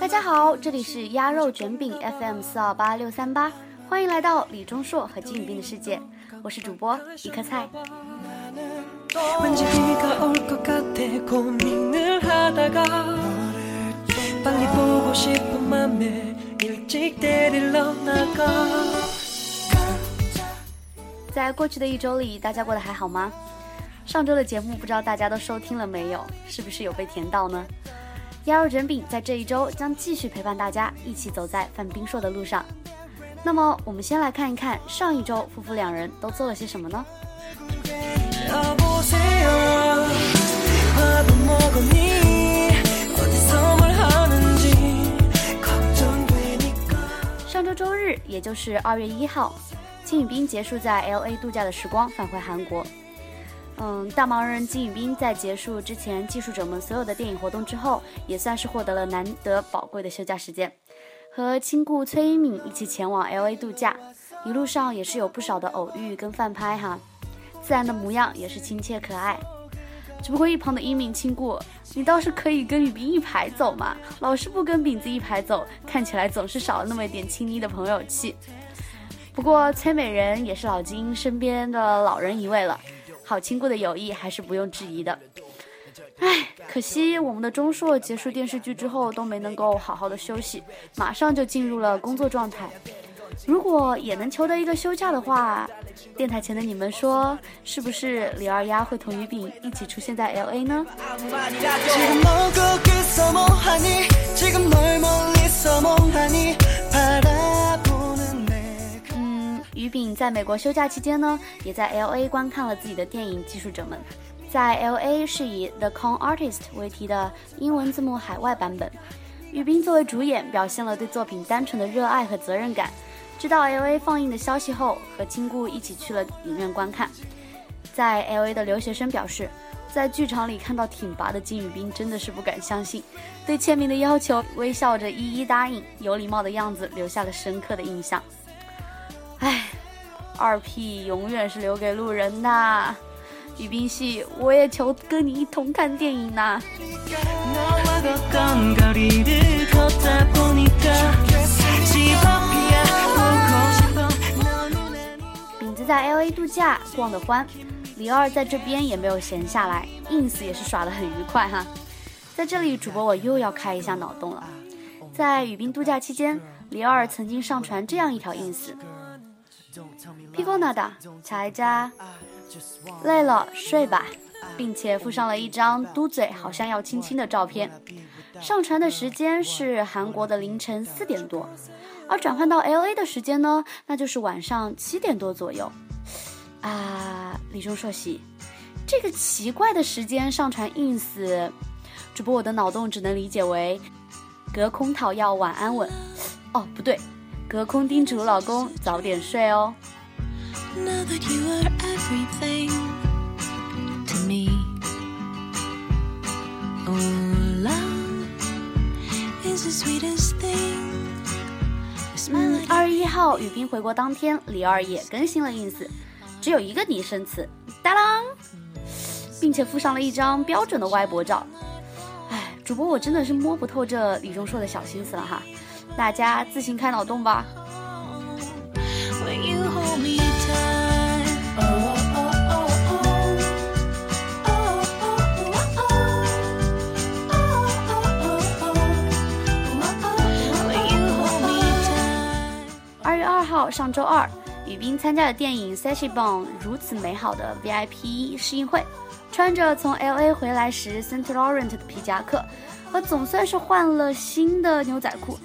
大家好，这里是鸭肉卷饼 FM 四二八六三八，欢迎来到李钟硕和金宇彬的世界，我是主播一颗菜。在过去的一周里，大家过得还好吗？上周的节目不知道大家都收听了没有？是不是有被甜到呢？鸭肉卷饼在这一周将继续陪伴大家，一起走在范冰硕的路上。那么，我们先来看一看上一周夫妇两人都做了些什么呢？上周周日，也就是二月一号，金宇彬结束在 L A 度假的时光，返回韩国。嗯，大忙人金宇彬在结束之前技术者们所有的电影活动之后，也算是获得了难得宝贵的休假时间，和亲故崔一敏一起前往 L A 度假，一路上也是有不少的偶遇跟饭拍哈，自然的模样也是亲切可爱。只不过一旁的一敏亲故，你倒是可以跟雨冰一排走嘛，老是不跟饼子一排走，看起来总是少了那么一点亲昵的朋友气。不过崔美人也是老金身边的老人一位了。好亲故的友谊还是不用质疑的，唉，可惜我们的钟硕结束电视剧之后都没能够好好的休息，马上就进入了工作状态。如果也能求得一个休假的话，电台前的你们说，是不是李二丫会同于饼一起出现在 L A 呢？于饼在美国休假期间呢，也在 L A 观看了自己的电影《技术者们》。在 L A 是以 The Con Artist 为题的英文字幕海外版本。于斌作为主演，表现了对作品单纯的热爱和责任感。知道 L A 放映的消息后，和亲故一起去了影院观看。在 L A 的留学生表示，在剧场里看到挺拔的金宇彬，真的是不敢相信。对签名的要求，微笑着一一答应，有礼貌的样子留下了深刻的印象。唉，二 P 永远是留给路人的。雨冰系，我也求跟你一同看电影呐。饼子在 L A 度假逛得欢，李二在这边也没有闲下来，ins 也是耍得很愉快哈。在这里，主播我又要开一下脑洞了。在雨冰度假期间，李二曾经上传这样一条 ins。皮肤娜达，查家，累了睡吧，并且附上了一张嘟嘴好像要亲亲的照片。上传的时间是韩国的凌晨四点多，而转换到 L A 的时间呢，那就是晚上七点多左右。啊，李钟硕喜，这个奇怪的时间上传 ins，主播我的脑洞只能理解为隔空讨要晚安吻。哦，不对。隔空叮嘱老公早点睡哦。嗯，二月一号雨冰回国当天，李二也更新了 ins，只有一个拟声词，哒啷，并且附上了一张标准的歪脖照。哎，主播我真的是摸不透这李钟硕的小心思了哈。大家自行开脑洞吧。二月二号，上周二，雨冰参加了电影《s a s h i b o n 如此美好的 VIP 试映会，穿着从 LA 回来时 Saint Laurent 的皮夹克，和总算是换了新的牛仔裤。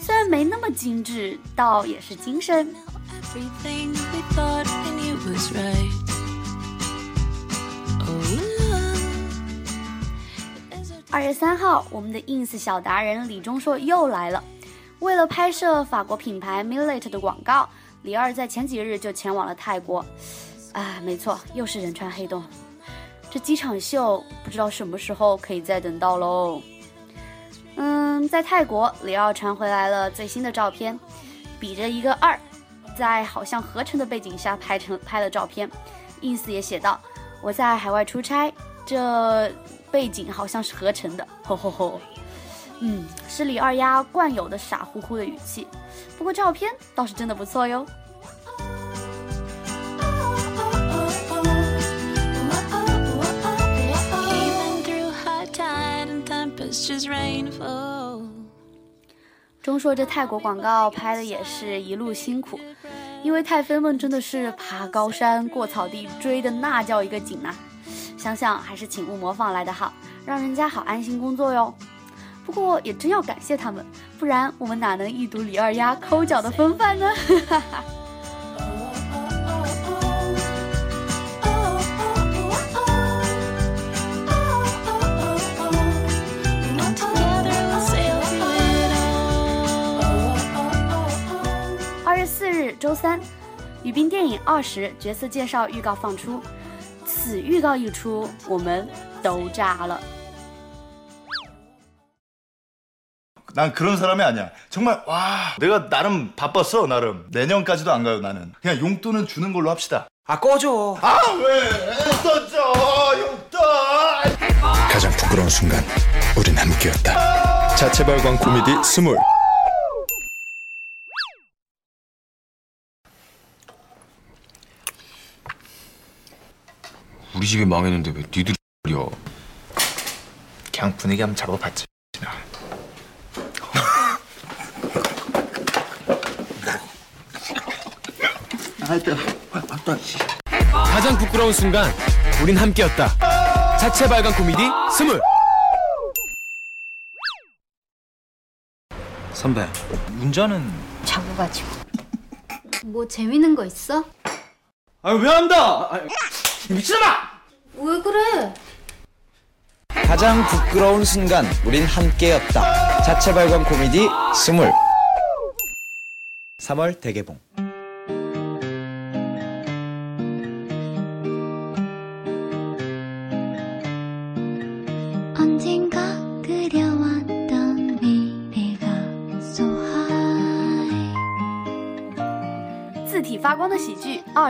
虽然没那么精致，倒也是精神。二月三号，我们的 ins 小达人李钟硕又来了。为了拍摄法国品牌 Millet 的广告，李二在前几日就前往了泰国。啊，没错，又是仁川黑洞。这机场秀不知道什么时候可以再等到喽。嗯，在泰国，李二传回来了最新的照片，比着一个二，在好像合成的背景下拍成拍了照片。ins 也写道：“我在海外出差，这背景好像是合成的。”吼吼吼。嗯，是李二丫惯有的傻乎乎的语气。不过照片倒是真的不错哟。钟硕这泰国广告拍的也是一路辛苦，因为泰妃们真的是爬高山过草地追的那叫一个紧呐，想想还是请勿模仿来的好，让人家好安心工作哟。不过也真要感谢他们，不然我们哪能一睹李二丫抠脚的风范呢？哈哈。二月四日周三，雨冰电影二十角色介绍预告放出，此预告一出，我们都炸了。 난 그런 사람이 아니야. 정말 와 내가 나름 바빴어 나름. 내년까지도 안 가요 나는. 그냥 용돈은 주는 걸로 합시다. 아 꺼져. 아 왜? 써줘 용돈. 가장 부끄러운 순간 우린 함께였다. 자체 발광 코미디 스물. 우리 집이 망했는데 왜 니들이 려? 그냥 분위기 한번 잡아봤지. 가장 부끄러운 순간 우린 함께였다. 자체 발광 코미디 스물. 선배 운전은 잡아가지고. 뭐 재밌는 거 있어? 아왜 한다? 아, 미친놈아! 왜 그래? 가장 부끄러운 순간 우린 함께였다. 자체 발광 코미디 스물. 3월 대개봉.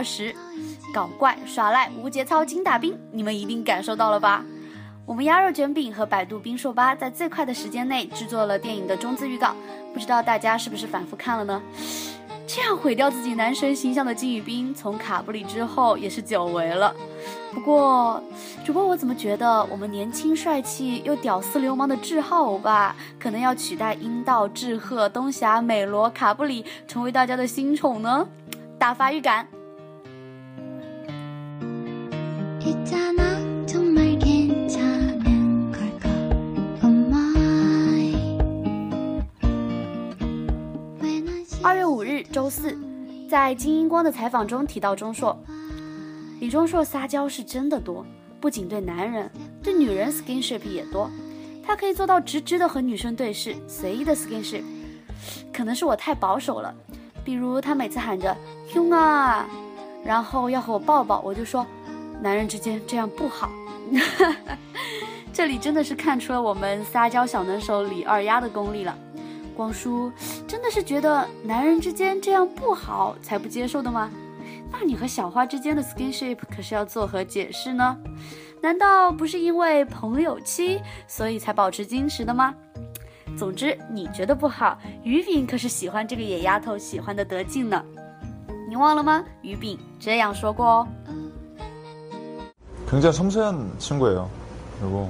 二十，搞怪耍赖无节操精打兵，你们一定感受到了吧？我们鸭肉卷饼和百度冰硕吧在最快的时间内制作了电影的中字预告，不知道大家是不是反复看了呢？这样毁掉自己男神形象的金宇彬，从卡布里之后也是久违了。不过，主播我怎么觉得我们年轻帅气又屌丝流氓的志浩欧巴，可能要取代樱道、志贺、东霞、美罗、卡布里，成为大家的新宠呢？大发预感。二月五日周四，在金英光的采访中提到钟硕，李钟硕撒娇是真的多，不仅对男人，对女人 skinship 也多。他可以做到直直的和女生对视，随意的 skinship。可能是我太保守了，比如他每次喊着“兄啊”，然后要和我抱抱，我就说，男人之间这样不好。这里真的是看出了我们撒娇小能手李二丫的功力了。光叔真的是觉得男人之间这样不好才不接受的吗？那你和小花之间的 skinship 可是要作何解释呢？难道不是因为朋友妻所以才保持矜持的吗？总之你觉得不好，于饼可是喜欢这个野丫头喜欢的得劲呢。你忘了吗？于饼这样说过哦。 굉장히 섬세한 친구예요. 그리고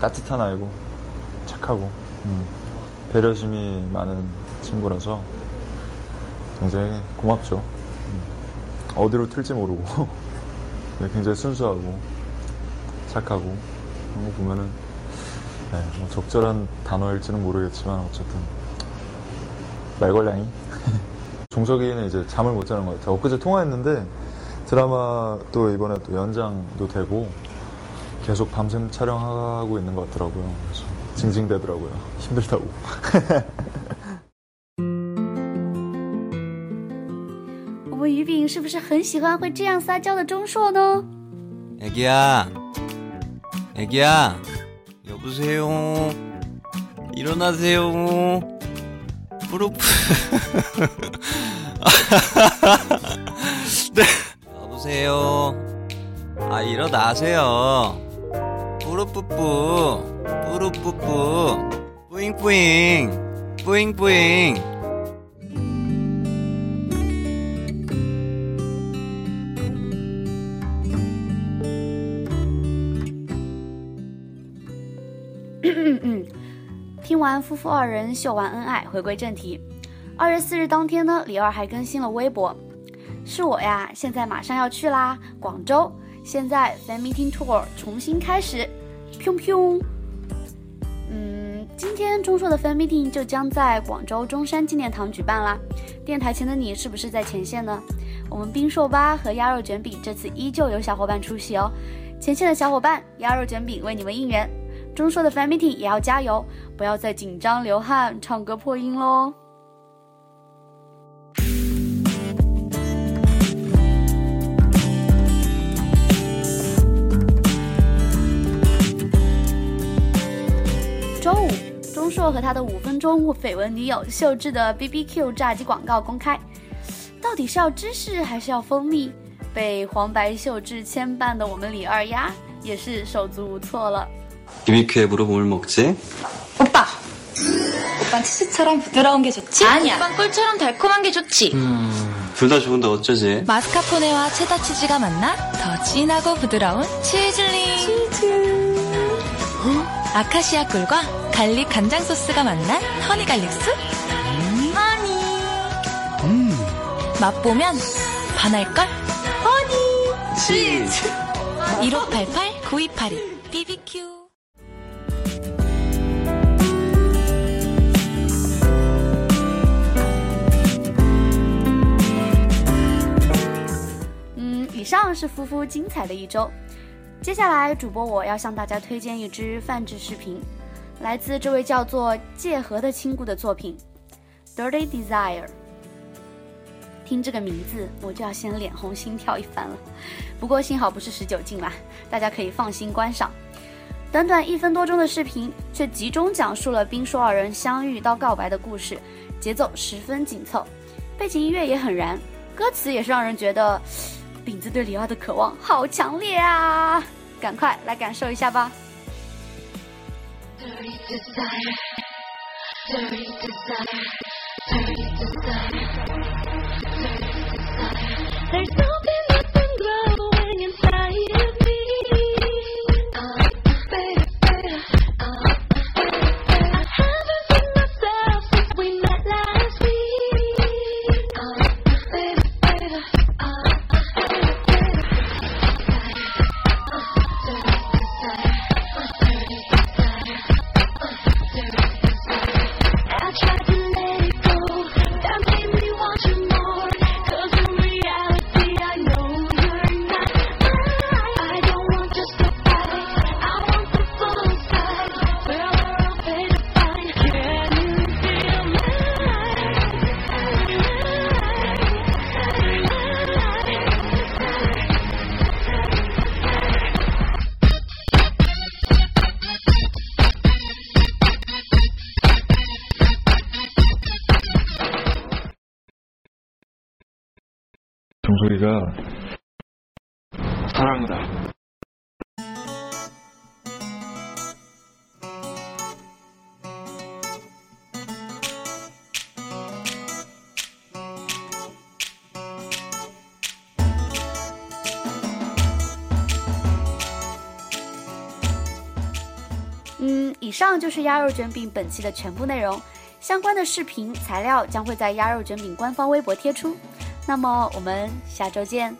따뜻한 아이고 착하고 음, 배려심이 많은 친구라서 굉장히 고맙죠. 음, 어디로 튈지 모르고 네, 굉장히 순수하고 착하고 그런 거 보면은 네, 뭐 적절한 단어일지는 모르겠지만 어쨌든 말괄량이 종석이는 이제 잠을 못 자는 것 같아요. 엊그제 통화했는데 드라마 또 이번에 또 연장도 되고 계속 밤샘 촬영하고 있는 것 같더라고요. 그래서 징징대더라고요. 힘들다고. 我们于饼 是不是很喜欢会这样撒娇的钟硕呢？ 애기야, 애기야, 여보세요. 일어나세요. 프로프. 네. 여보세요. 아, 일어나세요. 뿌루뿌뿌, 뿌루뿌뿌, 뿌잉뿌잉, 뿌잉뿌잉. 음, 听完夫妇二人秀完恩爱，回归正题。二月四日当天呢，李二还更新了微博，是我呀，现在马上要去啦，广州。 现在 fan meeting tour 重新开始，砰砰。嗯，今天钟硕的 fan meeting 就将在广州中山纪念堂举办啦。电台前的你是不是在前线呢？我们冰硕吧和鸭肉卷饼这次依旧有小伙伴出席哦。前线的小伙伴，鸭肉卷饼为你们应援。钟硕的 fan meeting 也要加油，不要再紧张流汗、唱歌破音喽。钟硕和他的五分钟绯闻女友秀智的 BBQ 炸鸡广告公开，到底是要芝士还是要蜂蜜？被黄白秀智牵绊的我们李二丫也是手足无措了。 BBQ에 물어볼 먹지? 오빠. 오빤 치즈처럼 부드러운 게 좋지? 아니야. 오빤 꿀처럼 달콤한 게 좋지. 둘 다 좋은데 어쩌지? 마스카포네와 체다 치즈가 만나 더 진하고 부드러운 치즈링. 치즈. 아카시아 꿀과 갈릭 간장 소스가 만난 허니 갈릭 숲. 허니. 맛보면 반할걸? 허니. 치즈. 1588 9282 BBQ. 嗯，以上是夫妇精彩的一周。接下来，主播我要向大家推荐一支泛制视频， 来自这位叫做介和的亲故的作品《Dirty Desire》。听这个名字，我就要先脸红心跳一番了。不过幸好不是十九禁啦，大家可以放心观赏。短短一分多钟的视频，却集中讲述了冰硕二人相遇到告白的故事，节奏十分紧凑，背景音乐也很燃，歌词也是让人觉得 饼子对李二的渴望好强烈啊！赶快来感受一下吧。desire, dirty desire, dirty desire. 以上就是鸭肉卷饼本期的全部内容。相关的视频材料将会在鸭肉卷饼官方微博贴出。那么我们下周见。